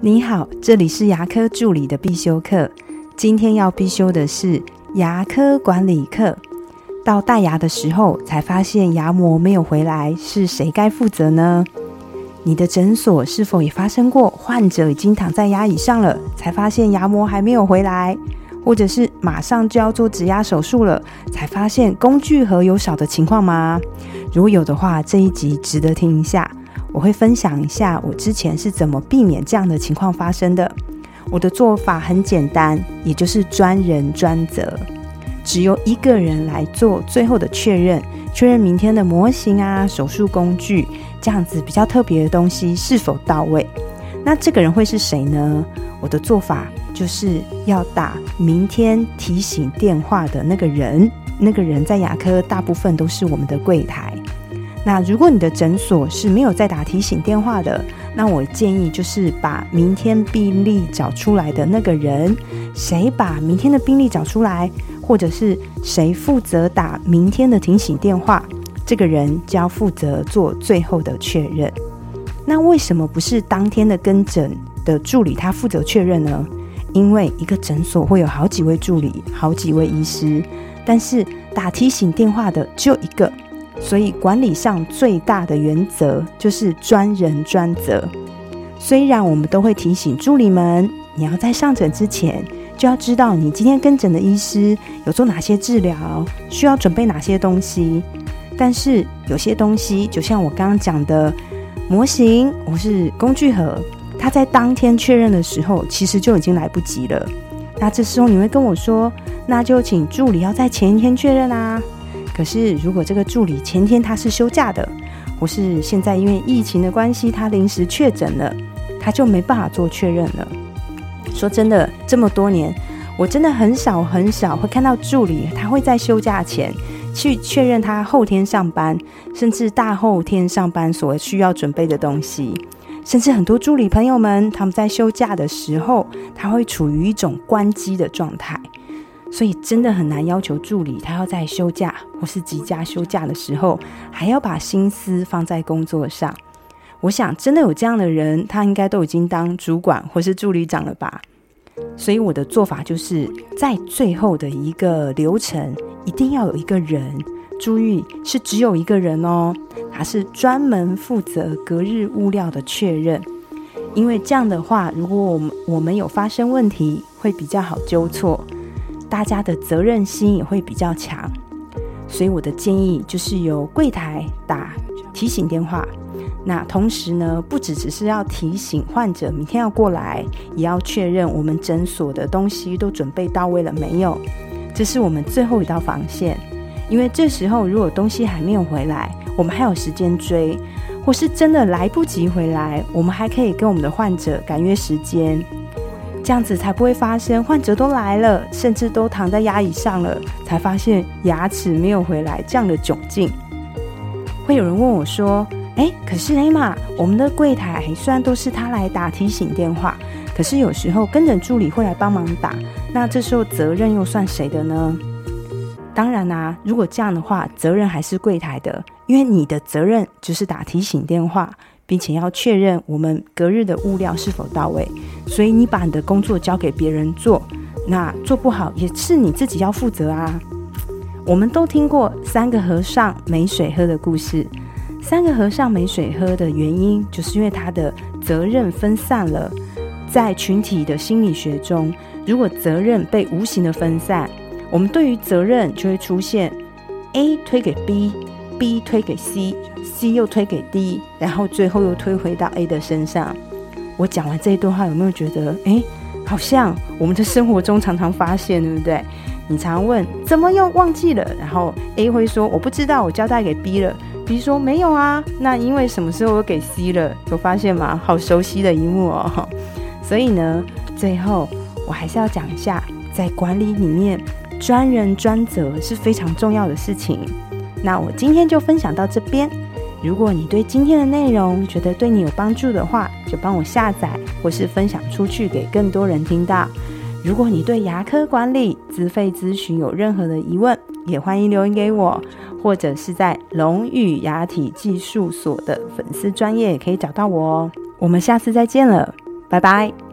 你好，这里是牙科助理的必修课。今天要必修的是牙科管理课。到戴牙的时候才发现牙膜没有回来，是谁该负责呢？你的诊所是否也发生过患者已经躺在牙椅上了，才发现牙膜还没有回来？或者是马上就要做植牙手术了，才发现工具盒有少的情况吗？如果有的话，这一集值得听一下。我会分享一下我之前是怎么避免这样的情况发生的。我的做法很简单，也就是专人专责，只由一个人来做最后的确认，确认明天的模型啊、手术工具这样子比较特别的东西是否到位。那这个人会是谁呢？我的做法就是要打明天提醒电话的那个人，那个人在牙科大部分都是我们的柜台。那如果你的诊所是没有在打提醒电话的，那我建议就是把明天病历找出来的那个人，谁把明天的病历找出来，或者是谁负责打明天的提醒电话，这个人就要负责做最后的确认。那为什么不是当天的跟诊的助理他负责确认呢？因为一个诊所会有好几位助理，好几位医师，但是打提醒电话的只有一个。所以管理上最大的原则就是专人专责。虽然我们都会提醒助理们，你要在上诊之前就要知道你今天跟诊的医师有做哪些治疗，需要准备哪些东西。但是有些东西，就像我刚刚讲的模型或是工具盒，它在当天确认的时候，其实就已经来不及了。那这时候你会跟我说，那就请助理要在前一天确认啊。可是，如果这个助理前天他是休假的，或是现在因为疫情的关系他临时确诊了，他就没办法做确认了。说真的，这么多年，我真的很少很少会看到助理他会在休假前去确认他后天上班，甚至大后天上班所需要准备的东西。甚至很多助理朋友们，他们在休假的时候，他会处于一种关机的状态。所以真的很难要求助理，他要在休假或是即将休假的时候，还要把心思放在工作上。我想，真的有这样的人，他应该都已经当主管或是助理长了吧。所以我的做法就是在最后的一个流程，一定要有一个人，注意是只有一个人哦，他是专门负责隔日物料的确认。因为这样的话，如果我们我们有发生问题，会比较好纠错。大家的责任心也会比较强，所以我的建议就是由柜台打提醒电话。那同时呢，不只只是要提醒患者明天要过来，也要确认我们诊所的东西都准备到位了没有。这是我们最后一道防线，因为这时候如果东西还没有回来，我们还有时间追，或是真的来不及回来，我们还可以跟我们的患者赶约时间。这样子才不会发生，患者都来了，甚至都躺在牙椅上了，才发现牙齿没有回来这样的窘境。会有人问我说：“哎，可是艾玛，我们的柜台虽然都是他来打提醒电话，可是有时候跟诊助理会来帮忙打，那这时候责任又算谁的呢？”当然啦，如果这样的话，责任还是柜台的，因为你的责任就是打提醒电话。并且要确认我们隔日的物料是否到位，所以你把你的工作交给别人做，那做不好也是你自己要负责啊。我们都听过三个和尚没水喝的故事，三个和尚没水喝的原因，就是因为他的责任分散了。在群体的心理学中，如果责任被无形的分散，我们对于责任就会出现 A 推给 B B 推给 C。C 又推给 D，然后最后又推回到 A 的身上。我讲完这一段话，有没有觉得，哎，好像我们的生活中常常发现，对不对？你常问怎么又忘记了，然后 A 会说我不知道，我交代给 B 了。B 说没有啊，那因为什么时候我给 C 了？有发现吗？好熟悉的一幕哦。所以呢，最后我还是要讲一下，在管理里面，专人专责是非常重要的事情。那我今天就分享到这边。如果你对今天的内容觉得对你有帮助的话，就帮我下载或是分享出去给更多人听到。如果你对牙科管理资费咨询有任何的疑问，也欢迎留言给我，或者是在龙语牙体技术所的粉丝专业也可以找到我哦。我们下次再见了，拜拜。